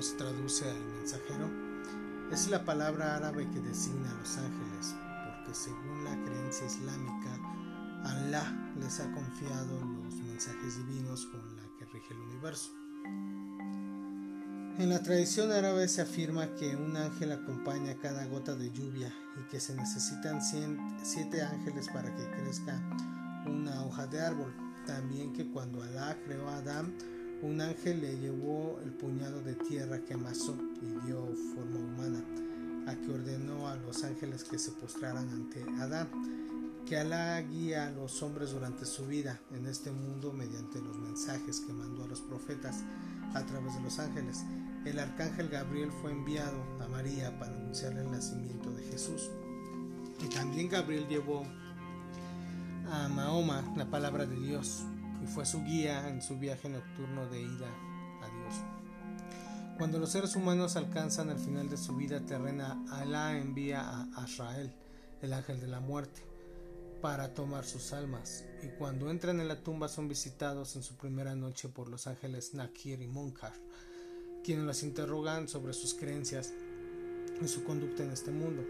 se traduce al mensajero, es la palabra árabe que designa a los ángeles, porque según la creencia islámica, Allah les ha confiado los mensajes divinos con la que rige el universo. En la tradición árabe se afirma que un ángel acompaña cada gota de lluvia y que se necesitan siete ángeles para que crezca una hoja de árbol. También que cuando Alá creó a Adán, un ángel le llevó el puñado de tierra que amasó y dio forma humana, a que ordenó a los ángeles que se postraran ante Adán, que Alá guía a los hombres durante su vida en este mundo mediante los mensajes que mandó a los profetas a través de los ángeles el arcángel Gabriel fue enviado a María para anunciarle el nacimiento de Jesús. Y también Gabriel llevó a Mahoma la palabra de Dios y fue su guía en su viaje nocturno de ida a Dios. Cuando los seres humanos alcanzan el final de su vida terrena, Alá envía a Azrael, el ángel de la muerte, para tomar sus almas, y cuando entran en la tumba son visitados en su primera noche por los ángeles Nakir y Munkar, quienes las interrogan sobre sus creencias y su conducta en este mundo,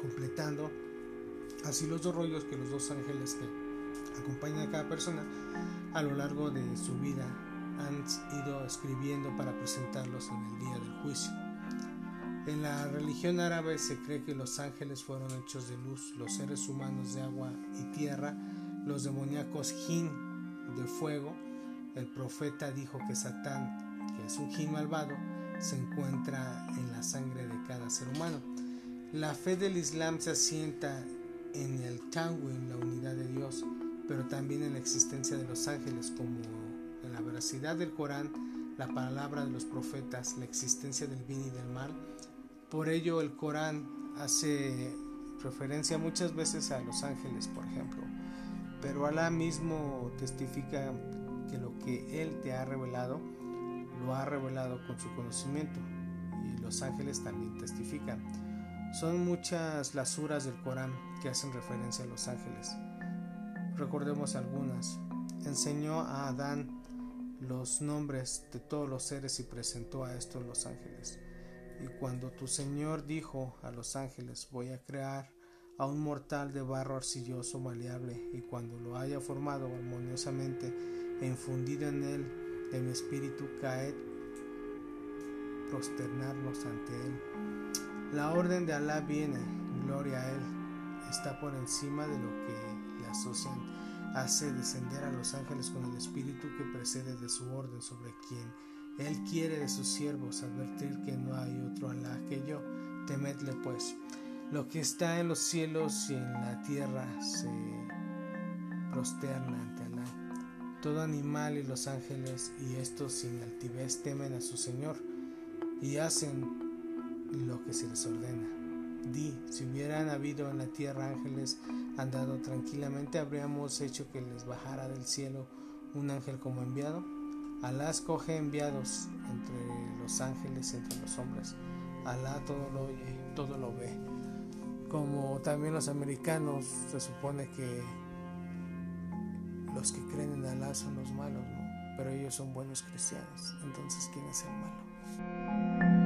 completando así los dos rollos que los dos ángeles acompañan a cada persona a lo largo de su vida han ido escribiendo para presentarlos en el día del juicio. En la religión árabe se cree que los ángeles fueron hechos de luz, los seres humanos de agua y tierra, los demoníacos jin de fuego. El profeta dijo que Satán que es un jin malvado, se encuentra en la sangre de cada ser humano. La fe del Islam se asienta en el Tawhid, la unidad de Dios, pero también en la existencia de los ángeles, como en la veracidad del Corán, la palabra de los profetas, la existencia del bien y del mal. Por ello el Corán hace referencia muchas veces a los ángeles, por ejemplo, pero Alá mismo testifica que lo que Él te ha revelado lo ha revelado con su conocimiento y los ángeles también testifican. Son muchas las suras del Corán que hacen referencia a los ángeles. Recordemos algunas. Enseñó a Adán los nombres de todos los seres y presentó a estos los ángeles. Y cuando tu Señor dijo a los ángeles, voy a crear a un mortal de barro arcilloso maleable, y cuando lo haya formado armoniosamente e infundido en él de mi espíritu caed prosternarnos ante Él. La orden de Alá viene, gloria a Él, está por encima de lo que asocian, hace descender a los ángeles con el espíritu que precede de su orden sobre quien Él quiere de sus siervos advertir que no hay otro Alá que yo, temedle pues. Lo que está en los cielos y en la tierra se prosterna ante Alá todo animal y los ángeles, y estos sin altivez temen a su Señor y hacen lo que se les ordena. Si hubieran habido en la tierra ángeles andado tranquilamente, habríamos hecho que les bajara del cielo un ángel como enviado. Alá escoge enviados entre los ángeles entre los hombres. Alá todo lo oye, todo lo ve. Como también los americanos se supone que los que creen en Alá son los malos. Pero ellos son buenos cristianos. Entonces, ¿quién es el malo?